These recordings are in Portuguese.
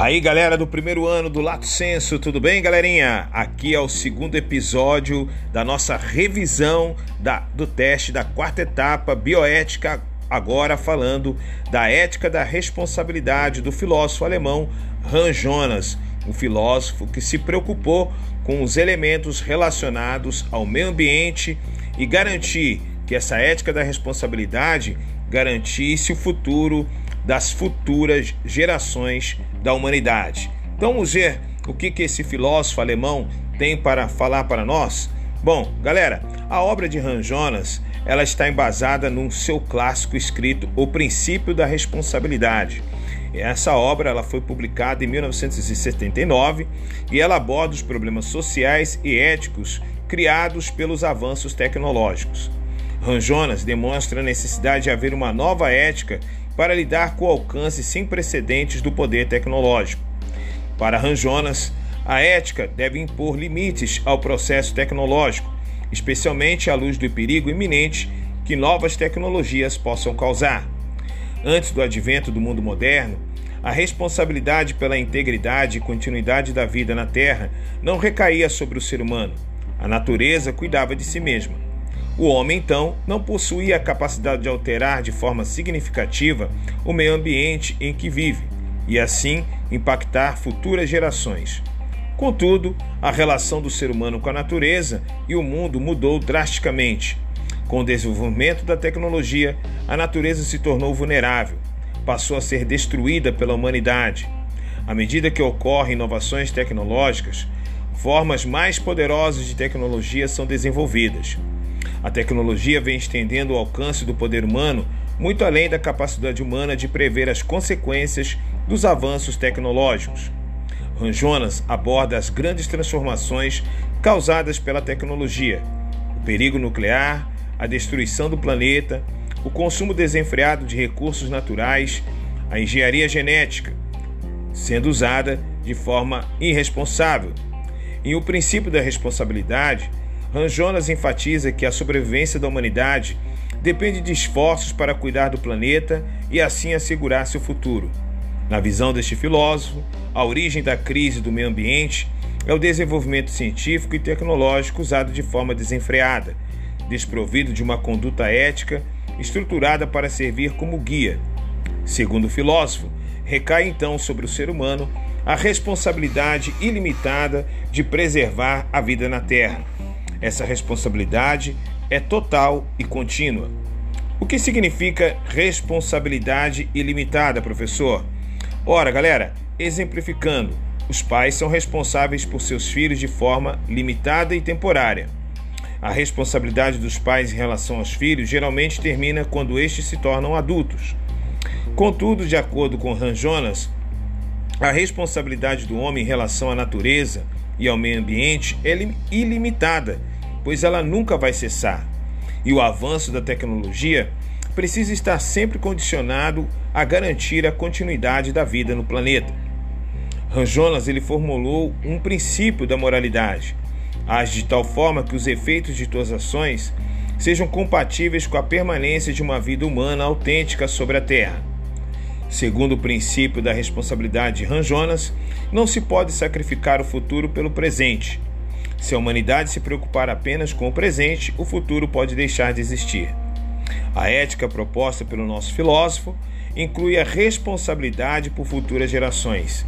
Aí, galera do primeiro ano do Lato Senso, tudo bem, galerinha? Aqui é o segundo episódio da nossa revisão da, do teste da quarta etapa bioética, agora falando da ética da responsabilidade do filósofo alemão Hans Jonas, um filósofo que se preocupou com os elementos relacionados ao meio ambiente e garantir que essa ética da responsabilidade garantisse o futuro das futuras gerações da humanidade. Então vamos ver o que, que esse filósofo alemão tem para falar para nós? Bom, galera, a obra de Hans Jonas ela está embasada num seu clássico escrito O Princípio da Responsabilidade. Essa obra ela foi publicada em 1979 e ela aborda os problemas sociais e éticos criados pelos avanços tecnológicos. Hans Jonas demonstra a necessidade de haver uma nova ética para lidar com o alcance sem precedentes do poder tecnológico. Para Ranjonas, a ética deve impor limites ao processo tecnológico, especialmente à luz do perigo iminente que novas tecnologias possam causar. Antes do advento do mundo moderno, a responsabilidade pela integridade e continuidade da vida na Terra não recaía sobre o ser humano. A natureza cuidava de si mesma. O homem, então, não possuía a capacidade de alterar de forma significativa o meio ambiente em que vive e, assim, impactar futuras gerações. Contudo, a relação do ser humano com a natureza e o mundo mudou drasticamente. Com o desenvolvimento da tecnologia, a natureza se tornou vulnerável, passou a ser destruída pela humanidade. À medida que ocorrem inovações tecnológicas, formas mais poderosas de tecnologia são desenvolvidas. A tecnologia vem estendendo o alcance do poder humano muito além da capacidade humana de prever as consequências dos avanços tecnológicos. Jonas aborda as grandes transformações causadas pela tecnologia, o perigo nuclear, a destruição do planeta, o consumo desenfreado de recursos naturais, a engenharia genética, sendo usada de forma irresponsável. E o princípio da responsabilidade Ranjonas enfatiza que a sobrevivência da humanidade depende de esforços para cuidar do planeta e assim assegurar seu futuro. Na visão deste filósofo, a origem da crise do meio ambiente é o desenvolvimento científico e tecnológico usado de forma desenfreada, desprovido de uma conduta ética estruturada para servir como guia. Segundo o filósofo, recai então sobre o ser humano a responsabilidade ilimitada de preservar a vida na Terra essa responsabilidade é total e contínua. O que significa responsabilidade ilimitada, professor? Ora, galera, exemplificando, os pais são responsáveis por seus filhos de forma limitada e temporária. A responsabilidade dos pais em relação aos filhos geralmente termina quando estes se tornam adultos. Contudo, de acordo com Han Jonas, a responsabilidade do homem em relação à natureza e ao meio ambiente é ilimitada pois ela nunca vai cessar. E o avanço da tecnologia precisa estar sempre condicionado a garantir a continuidade da vida no planeta. Ranjonas ele formulou um princípio da moralidade. Age de tal forma que os efeitos de suas ações sejam compatíveis com a permanência de uma vida humana autêntica sobre a Terra. Segundo o princípio da responsabilidade de não se pode sacrificar o futuro pelo presente. Se a humanidade se preocupar apenas com o presente, o futuro pode deixar de existir. A ética proposta pelo nosso filósofo inclui a responsabilidade por futuras gerações.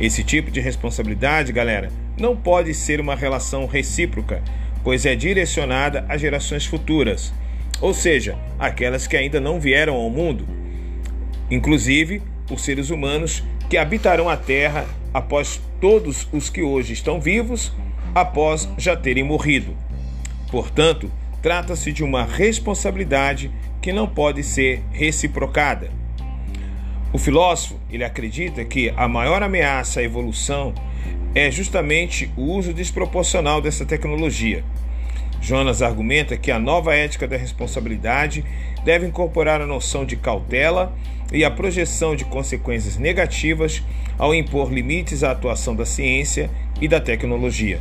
Esse tipo de responsabilidade, galera, não pode ser uma relação recíproca, pois é direcionada a gerações futuras, ou seja, aquelas que ainda não vieram ao mundo, inclusive os seres humanos que habitarão a Terra após todos os que hoje estão vivos após já terem morrido. Portanto, trata-se de uma responsabilidade que não pode ser reciprocada. O filósofo ele acredita que a maior ameaça à evolução é justamente o uso desproporcional dessa tecnologia. Jonas argumenta que a nova ética da responsabilidade deve incorporar a noção de cautela e a projeção de consequências negativas ao impor limites à atuação da ciência e da tecnologia.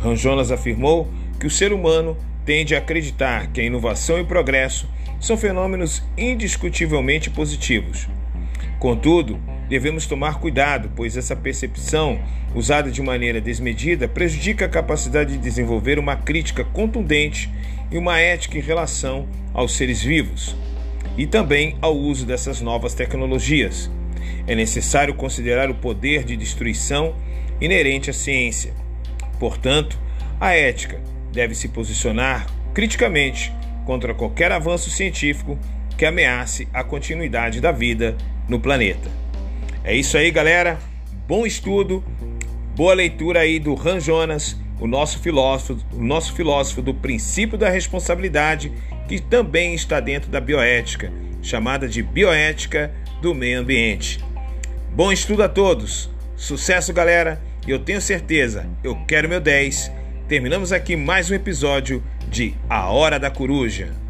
Ranjonas afirmou que o ser humano tende a acreditar que a inovação e o progresso são fenômenos indiscutivelmente positivos. Contudo, devemos tomar cuidado, pois essa percepção, usada de maneira desmedida, prejudica a capacidade de desenvolver uma crítica contundente e uma ética em relação aos seres vivos e também ao uso dessas novas tecnologias. É necessário considerar o poder de destruição inerente à ciência. Portanto, a ética deve se posicionar criticamente contra qualquer avanço científico que ameace a continuidade da vida no planeta. É isso aí, galera. Bom estudo, boa leitura aí do Han Jonas, o nosso filósofo, o nosso filósofo do princípio da responsabilidade, que também está dentro da bioética, chamada de bioética do meio ambiente. Bom estudo a todos. Sucesso, galera. E eu tenho certeza, eu quero meu 10. Terminamos aqui mais um episódio de A Hora da Coruja.